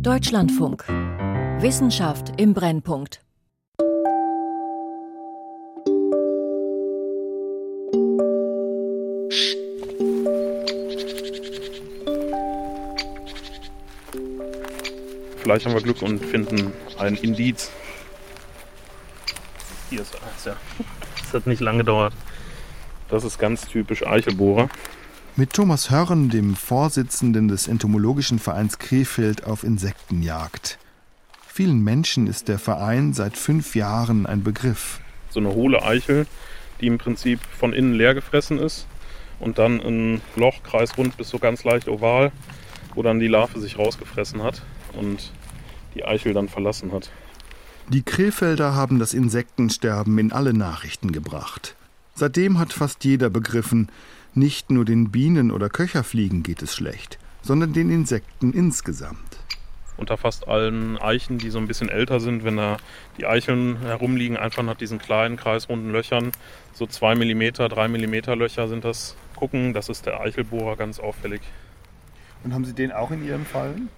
Deutschlandfunk. Wissenschaft im Brennpunkt. Vielleicht haben wir Glück und finden ein Indiz. Hier ist eins, ja. Das hat nicht lange gedauert. Das ist ganz typisch Eichelbohrer. Mit Thomas Hörn, dem Vorsitzenden des Entomologischen Vereins Krefeld, auf Insektenjagd. Vielen Menschen ist der Verein seit fünf Jahren ein Begriff. So eine hohle Eichel, die im Prinzip von innen leer gefressen ist und dann ein Loch kreisrund bis so ganz leicht oval, wo dann die Larve sich rausgefressen hat und die Eichel dann verlassen hat. Die Krefelder haben das Insektensterben in alle Nachrichten gebracht. Seitdem hat fast jeder begriffen, nicht nur den Bienen oder Köcherfliegen geht es schlecht, sondern den Insekten insgesamt. Unter fast allen Eichen, die so ein bisschen älter sind, wenn da die Eicheln herumliegen, einfach nach diesen kleinen kreisrunden Löchern, so 2 mm, 3 mm Löcher sind das, gucken, das ist der Eichelbohrer ganz auffällig. Und haben Sie den auch in Ihren Fallen?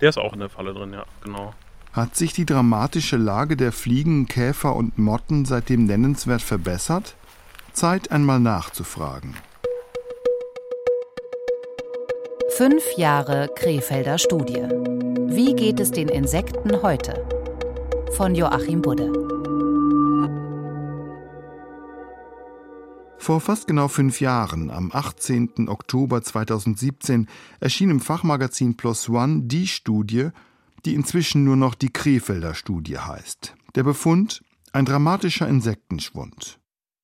Der ist auch in der Falle drin, ja, genau. Hat sich die dramatische Lage der Fliegen, Käfer und Motten seitdem nennenswert verbessert? Zeit einmal nachzufragen. Fünf Jahre Krefelder Studie. Wie geht es den Insekten heute? Von Joachim Budde. Vor fast genau fünf Jahren, am 18. Oktober 2017, erschien im Fachmagazin Plus One die Studie, die inzwischen nur noch die Krefelder Studie heißt. Der Befund: ein dramatischer Insektenschwund.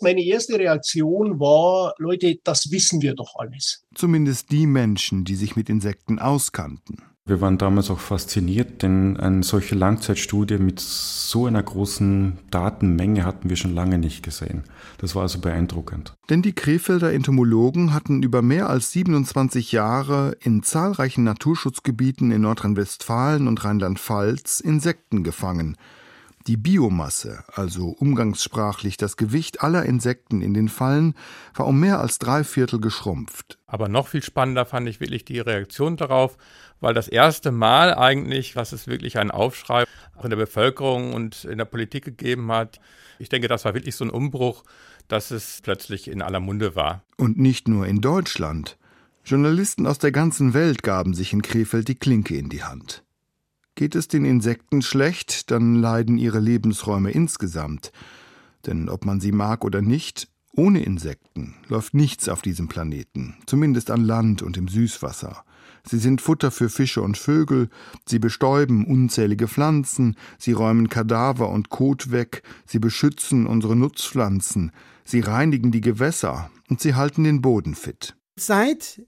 Meine erste Reaktion war, Leute, das wissen wir doch alles. Zumindest die Menschen, die sich mit Insekten auskannten. Wir waren damals auch fasziniert, denn eine solche Langzeitstudie mit so einer großen Datenmenge hatten wir schon lange nicht gesehen. Das war also beeindruckend. Denn die Krefelder Entomologen hatten über mehr als 27 Jahre in zahlreichen Naturschutzgebieten in Nordrhein-Westfalen und Rheinland-Pfalz Insekten gefangen – die Biomasse, also umgangssprachlich das Gewicht aller Insekten in den Fallen, war um mehr als drei Viertel geschrumpft. Aber noch viel spannender fand ich wirklich die Reaktion darauf, weil das erste Mal eigentlich, was es wirklich einen Aufschrei auch in der Bevölkerung und in der Politik gegeben hat. Ich denke, das war wirklich so ein Umbruch, dass es plötzlich in aller Munde war. Und nicht nur in Deutschland. Journalisten aus der ganzen Welt gaben sich in Krefeld die Klinke in die Hand. Geht es den Insekten schlecht, dann leiden ihre Lebensräume insgesamt. Denn ob man sie mag oder nicht, ohne Insekten läuft nichts auf diesem Planeten, zumindest an Land und im Süßwasser. Sie sind Futter für Fische und Vögel, sie bestäuben unzählige Pflanzen, sie räumen Kadaver und Kot weg, sie beschützen unsere Nutzpflanzen, sie reinigen die Gewässer und sie halten den Boden fit. Seit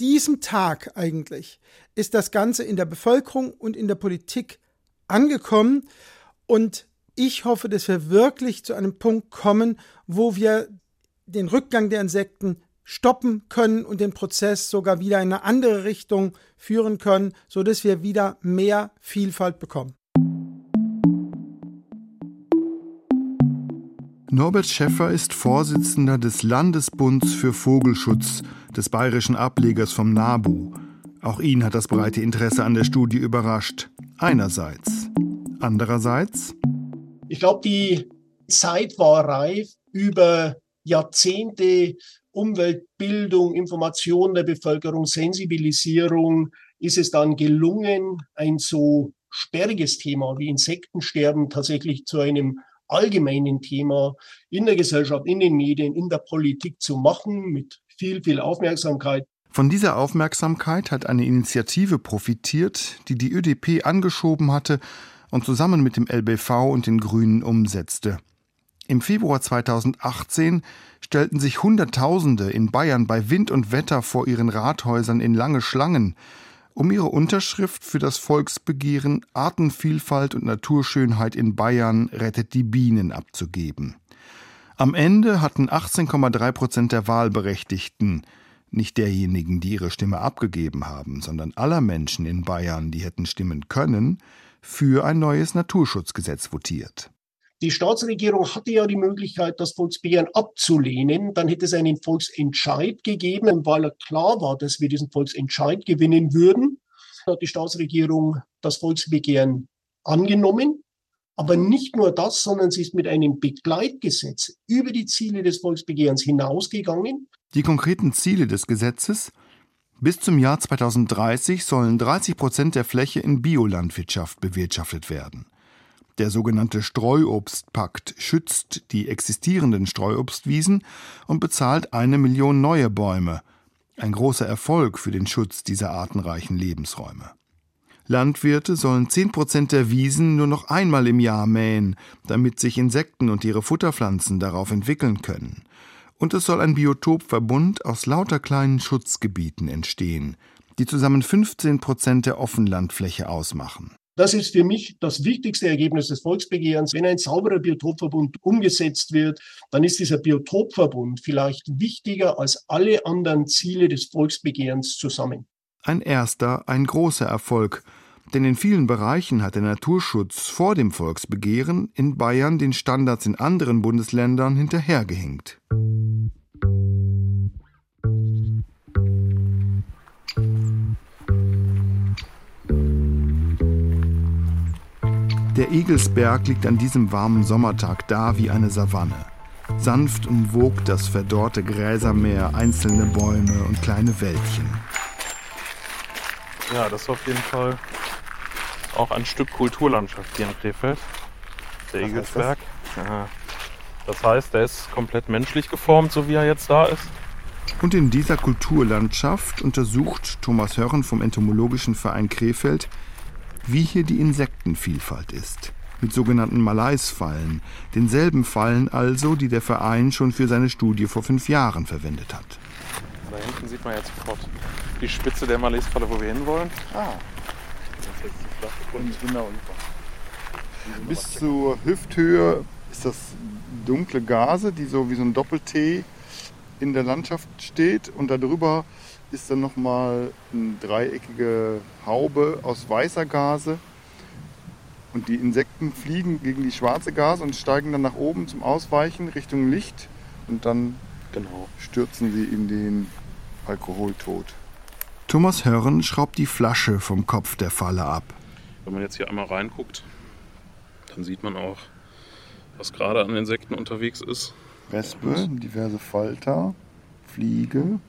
diesem Tag eigentlich ist das Ganze in der Bevölkerung und in der Politik angekommen. Und ich hoffe, dass wir wirklich zu einem Punkt kommen, wo wir den Rückgang der Insekten stoppen können und den Prozess sogar wieder in eine andere Richtung führen können, sodass wir wieder mehr Vielfalt bekommen. Norbert Schäffer ist Vorsitzender des Landesbunds für Vogelschutz, des bayerischen Ablegers vom NABU. Auch ihn hat das breite Interesse an der Studie überrascht. Einerseits. Andererseits? Ich glaube, die Zeit war reif, über Jahrzehnte Umweltbildung, Information der Bevölkerung, Sensibilisierung ist es dann gelungen, ein so sperriges Thema wie Insektensterben tatsächlich zu einem allgemeinen Thema in der Gesellschaft, in den Medien, in der Politik zu machen, mit viel, viel Aufmerksamkeit. Von dieser Aufmerksamkeit hat eine Initiative profitiert, die die ÖDP angeschoben hatte und zusammen mit dem LBV und den Grünen umsetzte. Im Februar 2018 stellten sich Hunderttausende in Bayern bei Wind und Wetter vor ihren Rathäusern in lange Schlangen, um ihre Unterschrift für das Volksbegehren Artenvielfalt und Naturschönheit in Bayern rettet die Bienen abzugeben. Am Ende hatten 18,3 Prozent der Wahlberechtigten, nicht derjenigen, die ihre Stimme abgegeben haben, sondern aller Menschen in Bayern, die hätten stimmen können, für ein neues Naturschutzgesetz votiert. Die Staatsregierung hatte ja die Möglichkeit, das Volksbegehren abzulehnen. Dann hätte es einen Volksentscheid gegeben, weil klar war, dass wir diesen Volksentscheid gewinnen würden. hat die Staatsregierung das Volksbegehren angenommen. Aber nicht nur das, sondern sie ist mit einem Begleitgesetz über die Ziele des Volksbegehrens hinausgegangen. Die konkreten Ziele des Gesetzes bis zum Jahr 2030 sollen 30 Prozent der Fläche in Biolandwirtschaft bewirtschaftet werden. Der sogenannte Streuobstpakt schützt die existierenden Streuobstwiesen und bezahlt eine Million neue Bäume. Ein großer Erfolg für den Schutz dieser artenreichen Lebensräume. Landwirte sollen 10 Prozent der Wiesen nur noch einmal im Jahr mähen, damit sich Insekten und ihre Futterpflanzen darauf entwickeln können und es soll ein Biotopverbund aus lauter kleinen Schutzgebieten entstehen, die zusammen 15 Prozent der Offenlandfläche ausmachen. Das ist für mich das wichtigste Ergebnis des Volksbegehrens. Wenn ein sauberer Biotopverbund umgesetzt wird, dann ist dieser Biotopverbund vielleicht wichtiger als alle anderen Ziele des Volksbegehrens zusammen. Ein erster, ein großer Erfolg, denn in vielen Bereichen hat der Naturschutz vor dem Volksbegehren in Bayern den Standards in anderen Bundesländern hinterhergehinkt. Der Egelsberg liegt an diesem warmen Sommertag da wie eine Savanne. Sanft umwogt das verdorrte Gräsermeer einzelne Bäume und kleine Wäldchen. Ja, das auf jeden Fall auch ein Stück Kulturlandschaft hier in Krefeld. Der Was Egelsberg. Das? das heißt, der ist komplett menschlich geformt, so wie er jetzt da ist. Und in dieser Kulturlandschaft untersucht Thomas Hörren vom Entomologischen Verein Krefeld, wie hier die Insektenvielfalt ist. Mit sogenannten Malaisfallen, denselben Fallen also, die der Verein schon für seine Studie vor fünf Jahren verwendet hat. Da hinten sieht man jetzt sofort die Spitze der Malaisfalle, wo wir hinwollen. Ah. Bis zur Hüfthöhe ist das dunkle Gase, die so wie so ein Doppel-T in der Landschaft steht. Und darüber ist dann nochmal eine dreieckige Haube aus weißer Gase. Und die Insekten fliegen gegen die schwarze Gase und steigen dann nach oben zum Ausweichen Richtung Licht. Und dann genau. stürzen sie in den Alkoholtod. Thomas Hörren schraubt die Flasche vom Kopf der Falle ab. Wenn man jetzt hier einmal reinguckt, dann sieht man auch, was gerade an Insekten unterwegs ist. Wespe, diverse Falter, Fliege.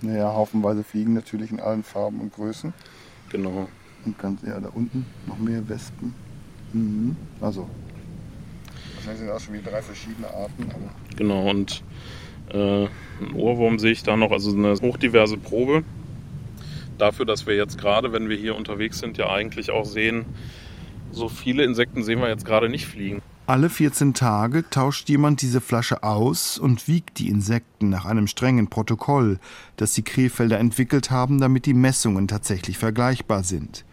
Naja, haufenweise Fliegen natürlich in allen Farben und Größen. Genau. Und ganz, ja, da unten noch mehr Wespen. Mhm. Also, wahrscheinlich sind das schon wieder drei verschiedene Arten. Genau, und äh, ein Ohrwurm sehe ich da noch, also eine hochdiverse Probe dafür, dass wir jetzt gerade, wenn wir hier unterwegs sind, ja eigentlich auch sehen, so viele Insekten sehen wir jetzt gerade nicht fliegen. Alle 14 Tage tauscht jemand diese Flasche aus und wiegt die Insekten nach einem strengen Protokoll, das die Krefelder entwickelt haben, damit die Messungen tatsächlich vergleichbar sind.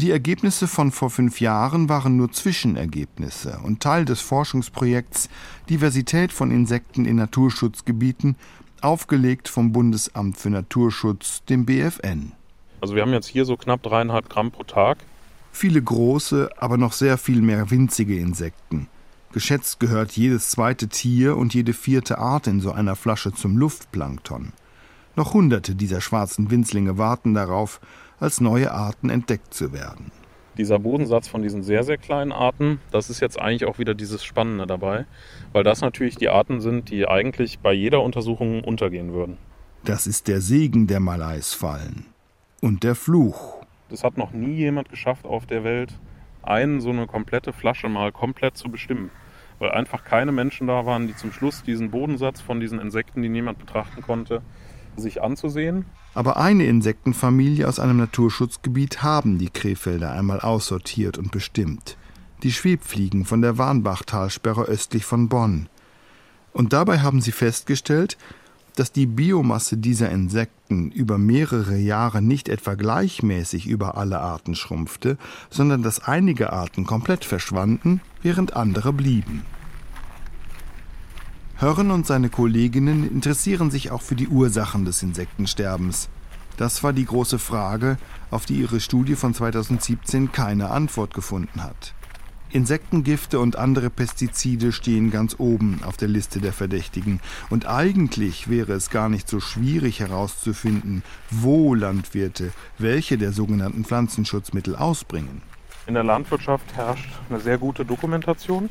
Die Ergebnisse von vor fünf Jahren waren nur Zwischenergebnisse und Teil des Forschungsprojekts Diversität von Insekten in Naturschutzgebieten aufgelegt vom Bundesamt für Naturschutz, dem BFN. Also wir haben jetzt hier so knapp dreieinhalb Gramm pro Tag. Viele große, aber noch sehr viel mehr winzige Insekten. Geschätzt gehört jedes zweite Tier und jede vierte Art in so einer Flasche zum Luftplankton. Noch hunderte dieser schwarzen Winzlinge warten darauf, als neue Arten entdeckt zu werden dieser Bodensatz von diesen sehr, sehr kleinen Arten, das ist jetzt eigentlich auch wieder dieses Spannende dabei, weil das natürlich die Arten sind, die eigentlich bei jeder Untersuchung untergehen würden. Das ist der Segen der Malaisfallen und der Fluch. Das hat noch nie jemand geschafft auf der Welt, einen so eine komplette Flasche mal komplett zu bestimmen. Weil einfach keine Menschen da waren, die zum Schluss diesen Bodensatz von diesen Insekten, die niemand betrachten konnte, sich anzusehen aber eine Insektenfamilie aus einem Naturschutzgebiet haben die Krefelder einmal aussortiert und bestimmt. Die Schwebfliegen von der Warnbachtalsperre östlich von Bonn. Und dabei haben sie festgestellt, dass die Biomasse dieser Insekten über mehrere Jahre nicht etwa gleichmäßig über alle Arten schrumpfte, sondern dass einige Arten komplett verschwanden, während andere blieben. Hörren und seine Kolleginnen interessieren sich auch für die Ursachen des Insektensterbens. Das war die große Frage, auf die ihre Studie von 2017 keine Antwort gefunden hat. Insektengifte und andere Pestizide stehen ganz oben auf der Liste der Verdächtigen. Und eigentlich wäre es gar nicht so schwierig herauszufinden, wo Landwirte welche der sogenannten Pflanzenschutzmittel ausbringen. In der Landwirtschaft herrscht eine sehr gute Dokumentation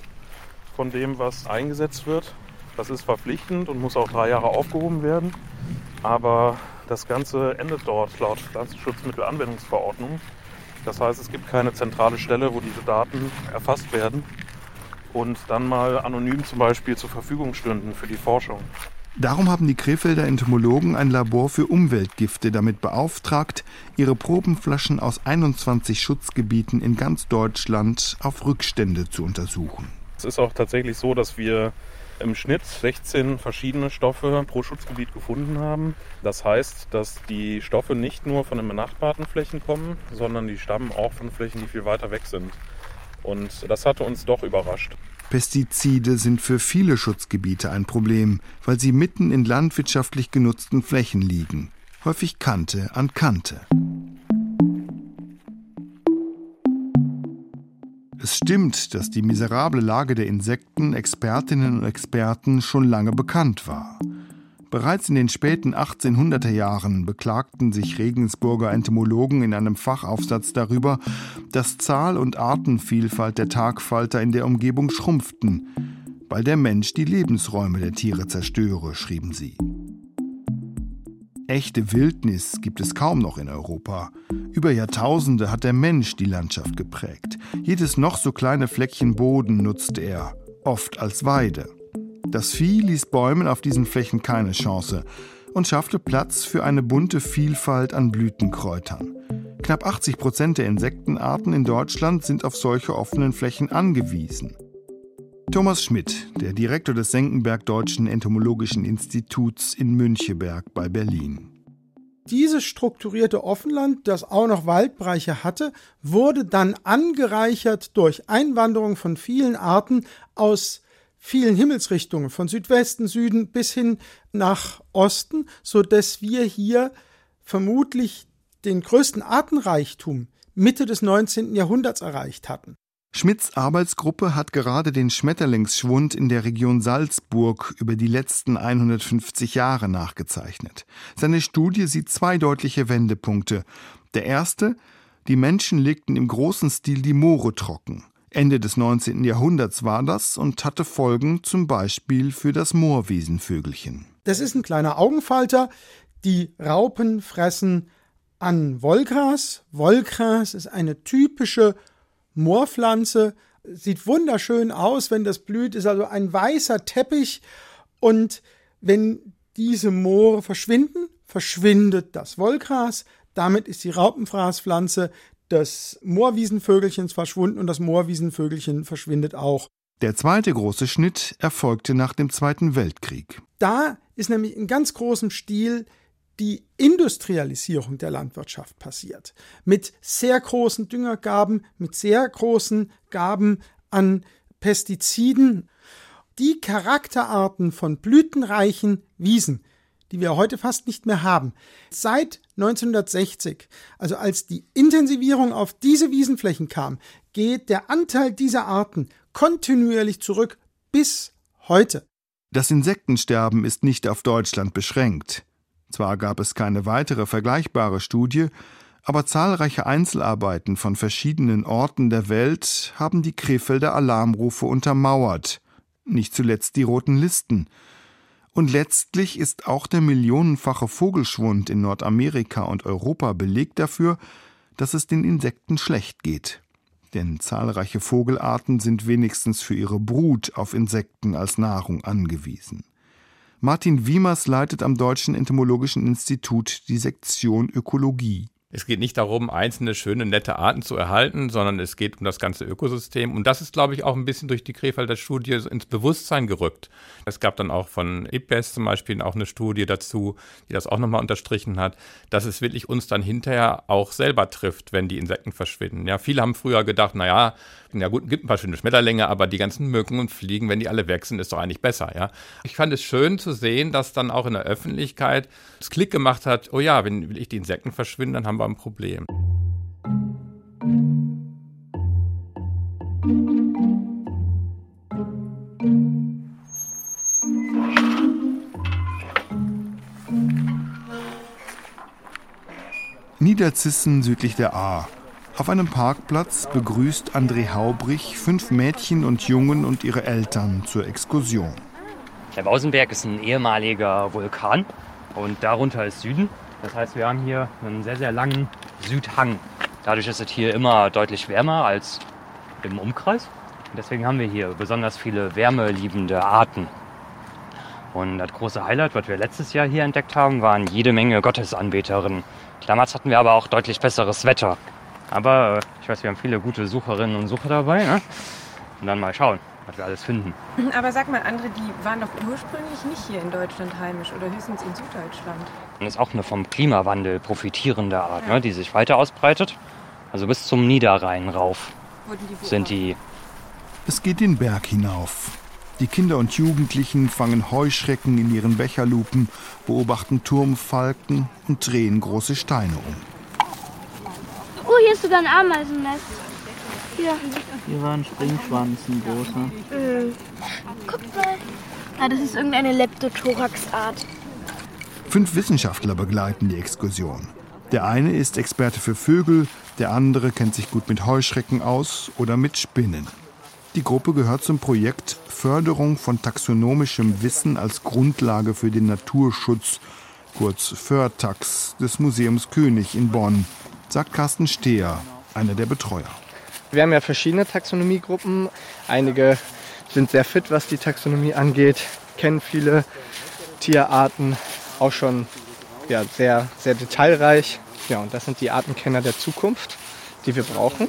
von dem, was eingesetzt wird. Das ist verpflichtend und muss auch drei Jahre aufgehoben werden. Aber das Ganze endet dort laut Pflanzenschutzmittelanwendungsverordnung. Das heißt, es gibt keine zentrale Stelle, wo diese Daten erfasst werden und dann mal anonym zum Beispiel zur Verfügung stünden für die Forschung. Darum haben die Krefelder Entomologen ein Labor für Umweltgifte damit beauftragt, ihre Probenflaschen aus 21 Schutzgebieten in ganz Deutschland auf Rückstände zu untersuchen. Es ist auch tatsächlich so, dass wir im Schnitt 16 verschiedene Stoffe pro Schutzgebiet gefunden haben. Das heißt, dass die Stoffe nicht nur von den benachbarten Flächen kommen, sondern die stammen auch von Flächen, die viel weiter weg sind. Und das hatte uns doch überrascht. Pestizide sind für viele Schutzgebiete ein Problem, weil sie mitten in landwirtschaftlich genutzten Flächen liegen, häufig Kante an Kante. Es stimmt, dass die miserable Lage der Insekten Expertinnen und Experten schon lange bekannt war. Bereits in den späten 1800er Jahren beklagten sich Regensburger Entomologen in einem Fachaufsatz darüber, dass Zahl und Artenvielfalt der Tagfalter in der Umgebung schrumpften, weil der Mensch die Lebensräume der Tiere zerstöre, schrieben sie. Echte Wildnis gibt es kaum noch in Europa. Über Jahrtausende hat der Mensch die Landschaft geprägt. Jedes noch so kleine Fleckchen Boden nutzte er, oft als Weide. Das Vieh ließ Bäumen auf diesen Flächen keine Chance und schaffte Platz für eine bunte Vielfalt an Blütenkräutern. Knapp 80 Prozent der Insektenarten in Deutschland sind auf solche offenen Flächen angewiesen. Thomas Schmidt, der Direktor des Senckenberg Deutschen Entomologischen Instituts in Müncheberg bei Berlin. Dieses strukturierte Offenland, das auch noch Waldbereiche hatte, wurde dann angereichert durch Einwanderung von vielen Arten aus vielen Himmelsrichtungen, von Südwesten, Süden bis hin nach Osten, so dass wir hier vermutlich den größten Artenreichtum Mitte des 19. Jahrhunderts erreicht hatten. Schmidts Arbeitsgruppe hat gerade den Schmetterlingsschwund in der Region Salzburg über die letzten 150 Jahre nachgezeichnet. Seine Studie sieht zwei deutliche Wendepunkte. Der erste, die Menschen legten im großen Stil die Moore trocken. Ende des 19. Jahrhunderts war das und hatte Folgen zum Beispiel für das Moorwiesenvögelchen. Das ist ein kleiner Augenfalter. Die Raupen fressen an Wollgras. Wollgras ist eine typische Moorpflanze. Sieht wunderschön aus, wenn das blüht, ist also ein weißer Teppich. Und wenn diese Moore verschwinden, verschwindet das Wollgras. Damit ist die Raupenfraßpflanze des Moorwiesenvögelchens verschwunden und das Moorwiesenvögelchen verschwindet auch. Der zweite große Schnitt erfolgte nach dem Zweiten Weltkrieg. Da ist nämlich in ganz großem Stil die Industrialisierung der Landwirtschaft passiert. Mit sehr großen Düngergaben, mit sehr großen Gaben an Pestiziden. Die Charakterarten von blütenreichen Wiesen, die wir heute fast nicht mehr haben. Seit 1960, also als die Intensivierung auf diese Wiesenflächen kam, geht der Anteil dieser Arten kontinuierlich zurück bis heute. Das Insektensterben ist nicht auf Deutschland beschränkt. Zwar gab es keine weitere vergleichbare Studie, aber zahlreiche Einzelarbeiten von verschiedenen Orten der Welt haben die Krefelder Alarmrufe untermauert, nicht zuletzt die roten Listen. Und letztlich ist auch der millionenfache Vogelschwund in Nordamerika und Europa Beleg dafür, dass es den Insekten schlecht geht. Denn zahlreiche Vogelarten sind wenigstens für ihre Brut auf Insekten als Nahrung angewiesen. Martin Wiemers leitet am Deutschen Entomologischen Institut die Sektion Ökologie. Es geht nicht darum, einzelne schöne, nette Arten zu erhalten, sondern es geht um das ganze Ökosystem. Und das ist, glaube ich, auch ein bisschen durch die Krefelder Studie ins Bewusstsein gerückt. Es gab dann auch von IPBES zum Beispiel auch eine Studie dazu, die das auch nochmal unterstrichen hat, dass es wirklich uns dann hinterher auch selber trifft, wenn die Insekten verschwinden. Ja, viele haben früher gedacht, naja, Insekten. Ja gut, gibt ein paar schöne Schmetterlinge, aber die ganzen Mücken und Fliegen, wenn die alle weg sind, ist doch eigentlich besser, ja. Ich fand es schön zu sehen, dass dann auch in der Öffentlichkeit das Klick gemacht hat, oh ja, wenn ich die Insekten verschwinden, dann haben wir ein Problem. Niederzissen südlich der A, auf einem Parkplatz begrüßt André Haubrich fünf Mädchen und Jungen und ihre Eltern zur Exkursion. Der Bausenberg ist ein ehemaliger Vulkan und darunter ist Süden. Das heißt, wir haben hier einen sehr, sehr langen Südhang. Dadurch ist es hier immer deutlich wärmer als im Umkreis. Und deswegen haben wir hier besonders viele wärmeliebende Arten. Und das große Highlight, was wir letztes Jahr hier entdeckt haben, waren jede Menge Gottesanbeterinnen. Damals hatten wir aber auch deutlich besseres Wetter. Aber äh, ich weiß, wir haben viele gute Sucherinnen und Sucher dabei. Ne? Und dann mal schauen, was wir alles finden. Aber sag mal, André, die waren doch ursprünglich nicht hier in Deutschland heimisch oder höchstens in Süddeutschland. Und ist auch eine vom Klimawandel profitierende Art, ja. ne, die sich weiter ausbreitet. Also bis zum Niederrhein rauf die sind die. Es geht den Berg hinauf. Die Kinder und Jugendlichen fangen Heuschrecken in ihren Becherlupen, beobachten Turmfalken und drehen große Steine um. Hier ist sogar ein Ameisennest. Hier. Hier war ein Springschwanz, ein großer. Mhm. Guck mal. Ah, das ist irgendeine Leptothorax-Art. Fünf Wissenschaftler begleiten die Exkursion. Der eine ist Experte für Vögel, der andere kennt sich gut mit Heuschrecken aus oder mit Spinnen. Die Gruppe gehört zum Projekt Förderung von taxonomischem Wissen als Grundlage für den Naturschutz, kurz Förtax, des Museums König in Bonn, sagt Carsten Steher, einer der Betreuer. Wir haben ja verschiedene Taxonomiegruppen. Einige sind sehr fit, was die Taxonomie angeht, kennen viele Tierarten, auch schon ja, sehr, sehr detailreich. Ja, und das sind die Artenkenner der Zukunft, die wir brauchen.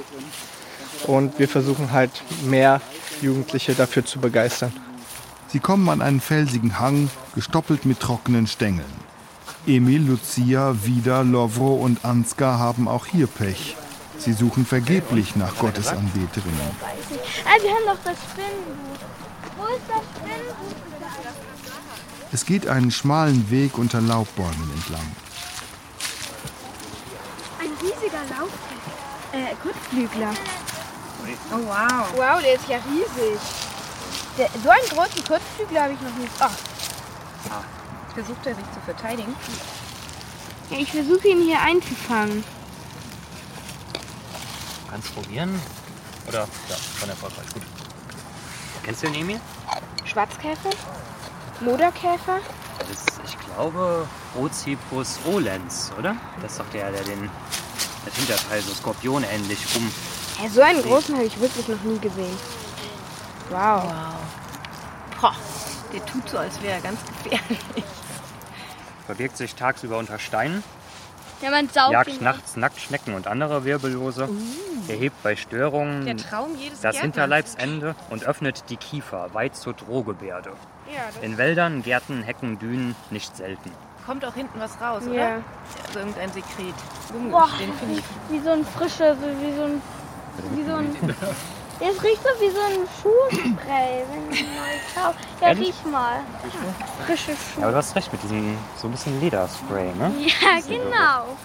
Und wir versuchen halt mehr Jugendliche dafür zu begeistern. Sie kommen an einen felsigen Hang, gestoppelt mit trockenen Stängeln. Emil, Lucia, Vida, Lovro und Ansgar haben auch hier Pech. Sie suchen vergeblich nach Gottesanbeterinnen. Ah, wir haben doch das Spinnenbuch. Wo ist das Spinnenbuch? Es geht einen schmalen Weg unter Laubbäumen entlang. Ein riesiger Lauf. Äh, Kurzflügler. Oh wow. Wow, der ist ja riesig. Der, so einen großen Kurzflügler habe ich noch nicht. Oh. Versucht er sich zu verteidigen? Ja, ich versuche ihn hier einzufangen. Kannst du probieren? Oder? Ja, schon erfolgreich. Gut. Kennst du den Emil? Schwarzkäfer? Moderkäfer? Das ist, ich glaube, Ocypus olens, oder? Das ist doch der, der den das Hinterteil so skorpionähnlich rum. Ja, so einen großen habe ich wirklich noch nie gesehen. Wow. Wow. Boah, der tut so, als wäre er ganz gefährlich. Verbirgt sich tagsüber unter Steinen. Ja, man saugt Jagt nachts Nacktschnecken und andere Wirbellose. Uh. Erhebt bei Störungen Der Traum jedes das. Hinterleibsende und öffnet die Kiefer weit zur Drohgebärde. Ja, In Wäldern, Gärten, Hecken, Dünen nicht selten. Kommt auch hinten was raus, oder? Ja. Also irgendein Sekret. Boah, Den finde ich. wie so ein frischer, so wie so ein. Wie so ein. Es riecht so wie so ein Schuhspray. Wenn ich mal schau. Ja, Ehrlich? riech mal. Frische Ja, Schuhe. aber du hast recht mit diesem so ein bisschen Lederspray, ne? Ja, genau.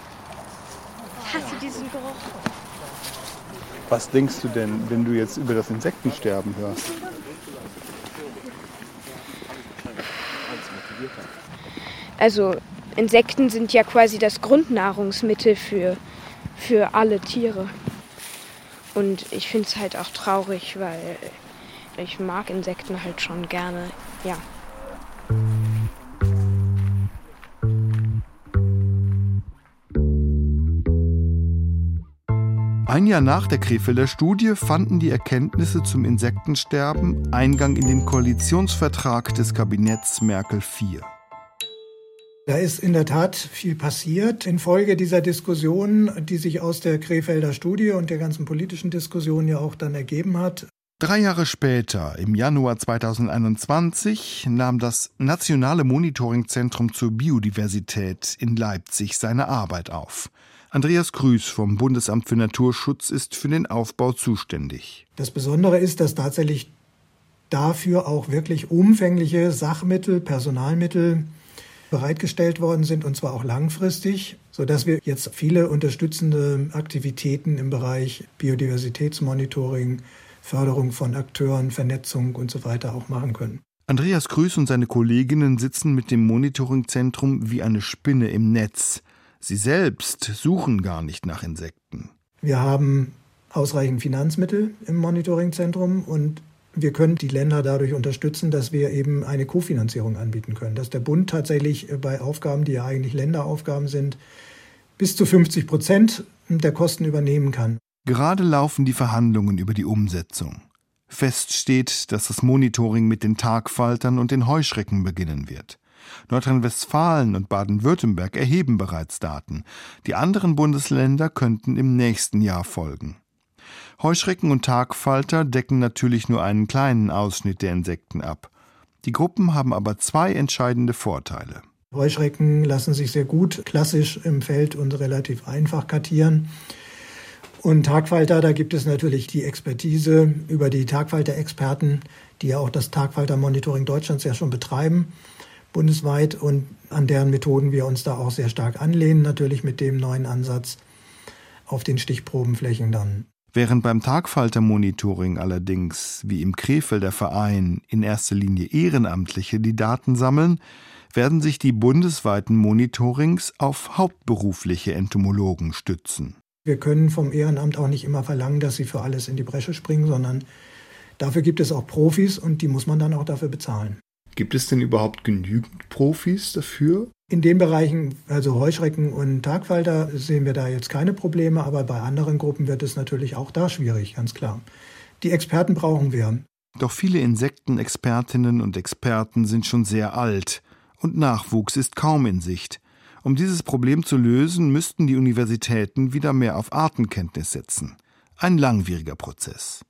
Hast du diesen Geruch? Was denkst du denn, wenn du jetzt über das Insektensterben hörst? Also Insekten sind ja quasi das Grundnahrungsmittel für, für alle Tiere. Und ich finde es halt auch traurig, weil ich mag Insekten halt schon gerne. Ja. Ein Jahr nach der Krefelder Studie fanden die Erkenntnisse zum Insektensterben Eingang in den Koalitionsvertrag des Kabinetts Merkel IV. Da ist in der Tat viel passiert infolge dieser Diskussion, die sich aus der Krefelder Studie und der ganzen politischen Diskussion ja auch dann ergeben hat. Drei Jahre später, im Januar 2021, nahm das Nationale Monitoringzentrum zur Biodiversität in Leipzig seine Arbeit auf. Andreas Grüß vom Bundesamt für Naturschutz ist für den Aufbau zuständig. Das Besondere ist, dass tatsächlich dafür auch wirklich umfängliche Sachmittel, Personalmittel bereitgestellt worden sind, und zwar auch langfristig, sodass wir jetzt viele unterstützende Aktivitäten im Bereich Biodiversitätsmonitoring, Förderung von Akteuren, Vernetzung und so weiter auch machen können. Andreas Grüß und seine Kolleginnen sitzen mit dem Monitoringzentrum wie eine Spinne im Netz. Sie selbst suchen gar nicht nach Insekten. Wir haben ausreichend Finanzmittel im Monitoringzentrum und wir können die Länder dadurch unterstützen, dass wir eben eine Kofinanzierung anbieten können, dass der Bund tatsächlich bei Aufgaben, die ja eigentlich Länderaufgaben sind, bis zu 50 Prozent der Kosten übernehmen kann. Gerade laufen die Verhandlungen über die Umsetzung. Fest steht, dass das Monitoring mit den Tagfaltern und den Heuschrecken beginnen wird. Nordrhein-Westfalen und Baden-Württemberg erheben bereits Daten. Die anderen Bundesländer könnten im nächsten Jahr folgen. Heuschrecken und Tagfalter decken natürlich nur einen kleinen Ausschnitt der Insekten ab. Die Gruppen haben aber zwei entscheidende Vorteile. Heuschrecken lassen sich sehr gut klassisch im Feld und relativ einfach kartieren. Und Tagfalter, da gibt es natürlich die Expertise über die Tagfalter-Experten, die ja auch das Tagfalter-Monitoring Deutschlands ja schon betreiben, bundesweit, und an deren Methoden wir uns da auch sehr stark anlehnen, natürlich mit dem neuen Ansatz auf den Stichprobenflächen dann. Während beim Tagfalter-Monitoring allerdings, wie im Krefelder Verein, in erster Linie Ehrenamtliche die Daten sammeln, werden sich die bundesweiten Monitorings auf hauptberufliche Entomologen stützen. Wir können vom Ehrenamt auch nicht immer verlangen, dass sie für alles in die Bresche springen, sondern dafür gibt es auch Profis und die muss man dann auch dafür bezahlen. Gibt es denn überhaupt genügend Profis dafür? In den Bereichen, also Heuschrecken und Tagfalter, sehen wir da jetzt keine Probleme, aber bei anderen Gruppen wird es natürlich auch da schwierig, ganz klar. Die Experten brauchen wir. Doch viele Insektenexpertinnen und Experten sind schon sehr alt und Nachwuchs ist kaum in Sicht. Um dieses Problem zu lösen, müssten die Universitäten wieder mehr auf Artenkenntnis setzen. Ein langwieriger Prozess.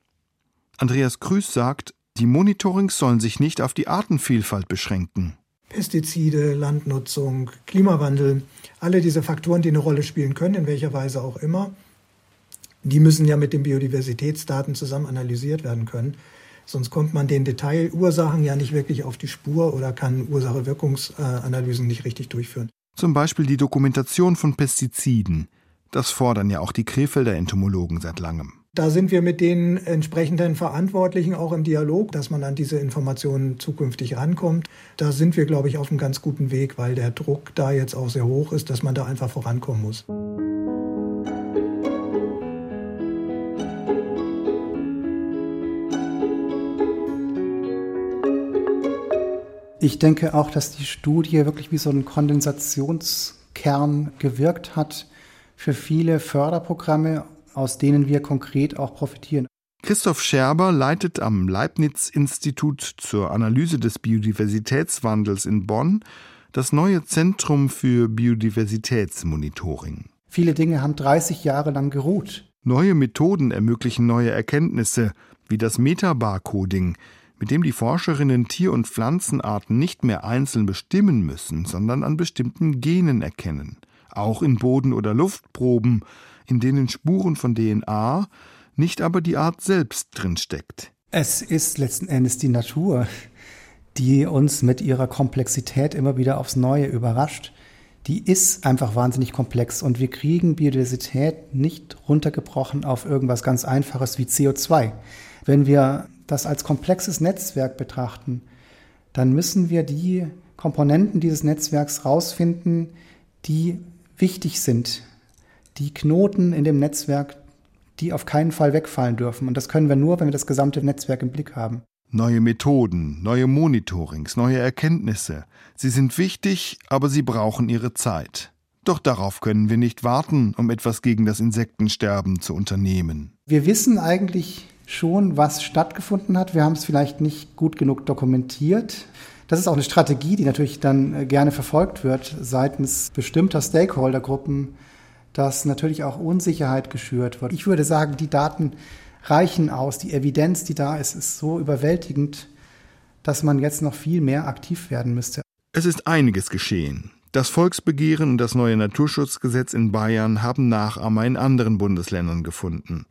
Andreas Krüß sagt, die Monitorings sollen sich nicht auf die Artenvielfalt beschränken. Pestizide, Landnutzung, Klimawandel, alle diese Faktoren, die eine Rolle spielen können, in welcher Weise auch immer, die müssen ja mit den Biodiversitätsdaten zusammen analysiert werden können. Sonst kommt man den Detailursachen ja nicht wirklich auf die Spur oder kann Ursache-Wirkungsanalysen nicht richtig durchführen. Zum Beispiel die Dokumentation von Pestiziden. Das fordern ja auch die Krefelder Entomologen seit langem. Da sind wir mit den entsprechenden Verantwortlichen auch im Dialog, dass man an diese Informationen zukünftig rankommt. Da sind wir, glaube ich, auf einem ganz guten Weg, weil der Druck da jetzt auch sehr hoch ist, dass man da einfach vorankommen muss. Ich denke auch, dass die Studie wirklich wie so ein Kondensationskern gewirkt hat für viele Förderprogramme, aus denen wir konkret auch profitieren. Christoph Scherber leitet am Leibniz-Institut zur Analyse des Biodiversitätswandels in Bonn das neue Zentrum für Biodiversitätsmonitoring. Viele Dinge haben 30 Jahre lang geruht. Neue Methoden ermöglichen neue Erkenntnisse, wie das Metabarcoding, mit dem die Forscherinnen Tier- und Pflanzenarten nicht mehr einzeln bestimmen müssen, sondern an bestimmten Genen erkennen. Auch in Boden- oder Luftproben, in denen Spuren von DNA, nicht aber die Art selbst drinsteckt. Es ist letzten Endes die Natur, die uns mit ihrer Komplexität immer wieder aufs Neue überrascht. Die ist einfach wahnsinnig komplex und wir kriegen Biodiversität nicht runtergebrochen auf irgendwas ganz Einfaches wie CO2. Wenn wir das als komplexes Netzwerk betrachten, dann müssen wir die Komponenten dieses Netzwerks rausfinden, die wichtig sind, die Knoten in dem Netzwerk, die auf keinen Fall wegfallen dürfen. Und das können wir nur, wenn wir das gesamte Netzwerk im Blick haben. Neue Methoden, neue Monitorings, neue Erkenntnisse. Sie sind wichtig, aber sie brauchen ihre Zeit. Doch darauf können wir nicht warten, um etwas gegen das Insektensterben zu unternehmen. Wir wissen eigentlich schon, was stattgefunden hat. Wir haben es vielleicht nicht gut genug dokumentiert. Das ist auch eine Strategie, die natürlich dann äh, gerne verfolgt wird seitens bestimmter Stakeholdergruppen, dass natürlich auch Unsicherheit geschürt wird. Ich würde sagen, die Daten reichen aus. Die Evidenz, die da ist, ist so überwältigend, dass man jetzt noch viel mehr aktiv werden müsste. Es ist einiges geschehen. Das Volksbegehren und das neue Naturschutzgesetz in Bayern haben Nachahmer in anderen Bundesländern gefunden.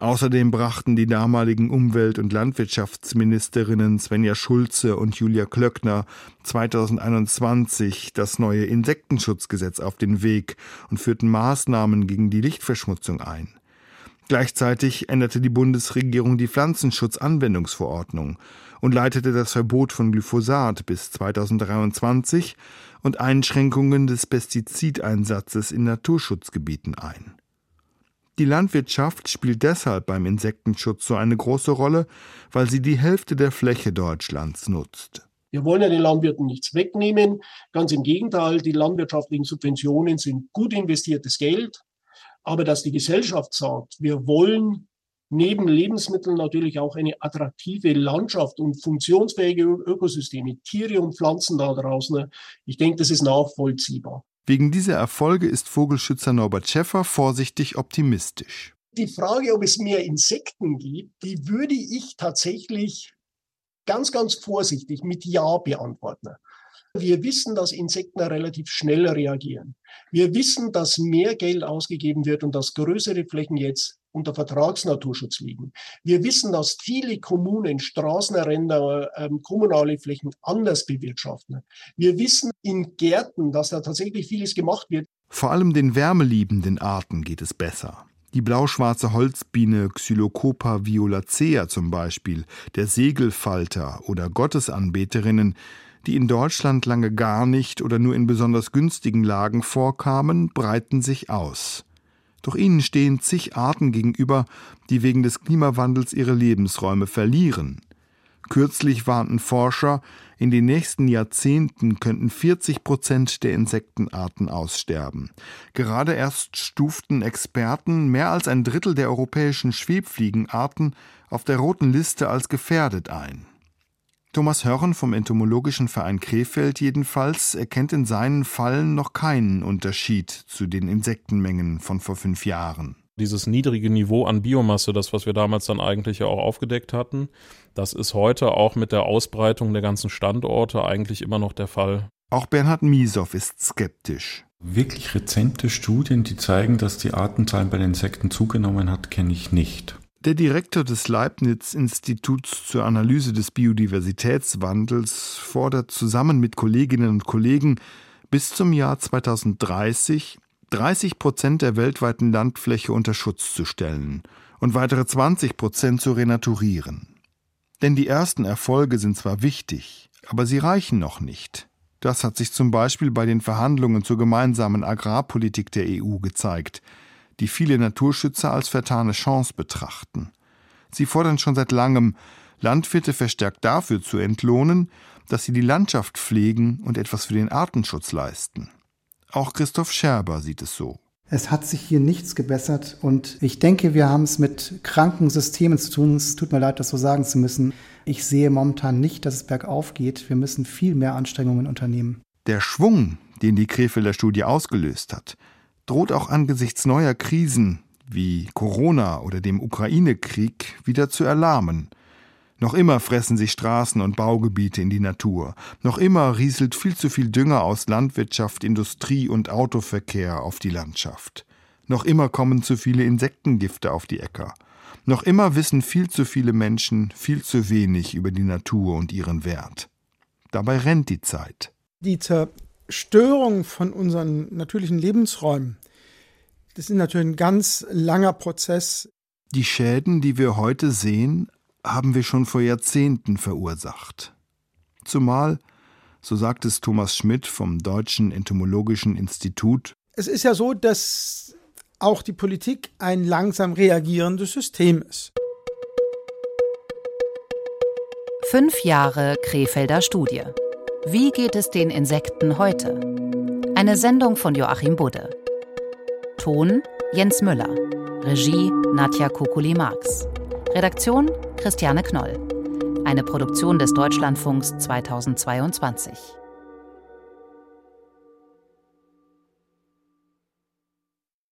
Außerdem brachten die damaligen Umwelt- und Landwirtschaftsministerinnen Svenja Schulze und Julia Klöckner 2021 das neue Insektenschutzgesetz auf den Weg und führten Maßnahmen gegen die Lichtverschmutzung ein. Gleichzeitig änderte die Bundesregierung die Pflanzenschutzanwendungsverordnung und leitete das Verbot von Glyphosat bis 2023 und Einschränkungen des Pestizideinsatzes in Naturschutzgebieten ein. Die Landwirtschaft spielt deshalb beim Insektenschutz so eine große Rolle, weil sie die Hälfte der Fläche Deutschlands nutzt. Wir wollen ja den Landwirten nichts wegnehmen. Ganz im Gegenteil, die landwirtschaftlichen Subventionen sind gut investiertes Geld. Aber dass die Gesellschaft sagt, wir wollen neben Lebensmitteln natürlich auch eine attraktive Landschaft und funktionsfähige Ökosysteme, Tiere und Pflanzen da draußen, ich denke, das ist nachvollziehbar. Wegen dieser Erfolge ist Vogelschützer Norbert Schäffer vorsichtig optimistisch. Die Frage, ob es mehr Insekten gibt, die würde ich tatsächlich ganz, ganz vorsichtig mit Ja beantworten. Wir wissen, dass Insekten relativ schnell reagieren. Wir wissen, dass mehr Geld ausgegeben wird und dass größere Flächen jetzt unter Vertragsnaturschutz liegen. Wir wissen, dass viele Kommunen Straßenränder, ähm, kommunale Flächen anders bewirtschaften. Wir wissen in Gärten, dass da tatsächlich vieles gemacht wird. Vor allem den wärmeliebenden Arten geht es besser. Die blauschwarze Holzbiene Xylocopa violacea zum Beispiel, der Segelfalter oder Gottesanbeterinnen, die in Deutschland lange gar nicht oder nur in besonders günstigen Lagen vorkamen, breiten sich aus. Doch ihnen stehen zig Arten gegenüber, die wegen des Klimawandels ihre Lebensräume verlieren. Kürzlich warnten Forscher, in den nächsten Jahrzehnten könnten 40 Prozent der Insektenarten aussterben. Gerade erst stuften Experten mehr als ein Drittel der europäischen Schwebfliegenarten auf der roten Liste als gefährdet ein. Thomas Hörren vom Entomologischen Verein Krefeld jedenfalls erkennt in seinen Fallen noch keinen Unterschied zu den Insektenmengen von vor fünf Jahren. Dieses niedrige Niveau an Biomasse, das, was wir damals dann eigentlich ja auch aufgedeckt hatten, das ist heute auch mit der Ausbreitung der ganzen Standorte eigentlich immer noch der Fall. Auch Bernhard Miesow ist skeptisch. Wirklich rezente Studien, die zeigen, dass die Artenzahl bei den Insekten zugenommen hat, kenne ich nicht. Der Direktor des Leibniz-Instituts zur Analyse des Biodiversitätswandels fordert zusammen mit Kolleginnen und Kollegen bis zum Jahr 2030 30 Prozent der weltweiten Landfläche unter Schutz zu stellen und weitere 20 Prozent zu renaturieren. Denn die ersten Erfolge sind zwar wichtig, aber sie reichen noch nicht. Das hat sich zum Beispiel bei den Verhandlungen zur gemeinsamen Agrarpolitik der EU gezeigt – die viele Naturschützer als vertane Chance betrachten. Sie fordern schon seit langem, Landwirte verstärkt dafür zu entlohnen, dass sie die Landschaft pflegen und etwas für den Artenschutz leisten. Auch Christoph Scherber sieht es so. Es hat sich hier nichts gebessert und ich denke, wir haben es mit kranken Systemen zu tun. Es tut mir leid, das so sagen zu müssen. Ich sehe momentan nicht, dass es bergauf geht. Wir müssen viel mehr Anstrengungen unternehmen. Der Schwung, den die Krefelder Studie ausgelöst hat, droht auch angesichts neuer Krisen wie Corona oder dem Ukraine-Krieg wieder zu erlahmen. Noch immer fressen sich Straßen und Baugebiete in die Natur. Noch immer rieselt viel zu viel Dünger aus Landwirtschaft, Industrie und Autoverkehr auf die Landschaft. Noch immer kommen zu viele Insektengifte auf die Äcker. Noch immer wissen viel zu viele Menschen viel zu wenig über die Natur und ihren Wert. Dabei rennt die Zeit. Die Störung von unseren natürlichen Lebensräumen, das ist natürlich ein ganz langer Prozess. Die Schäden, die wir heute sehen, haben wir schon vor Jahrzehnten verursacht. Zumal, so sagt es Thomas Schmidt vom Deutschen Entomologischen Institut, es ist ja so, dass auch die Politik ein langsam reagierendes System ist. Fünf Jahre Krefelder Studie. Wie geht es den Insekten heute? Eine Sendung von Joachim Budde. Ton Jens Müller. Regie Nadja Kukuli-Marx. Redaktion Christiane Knoll. Eine Produktion des Deutschlandfunks 2022.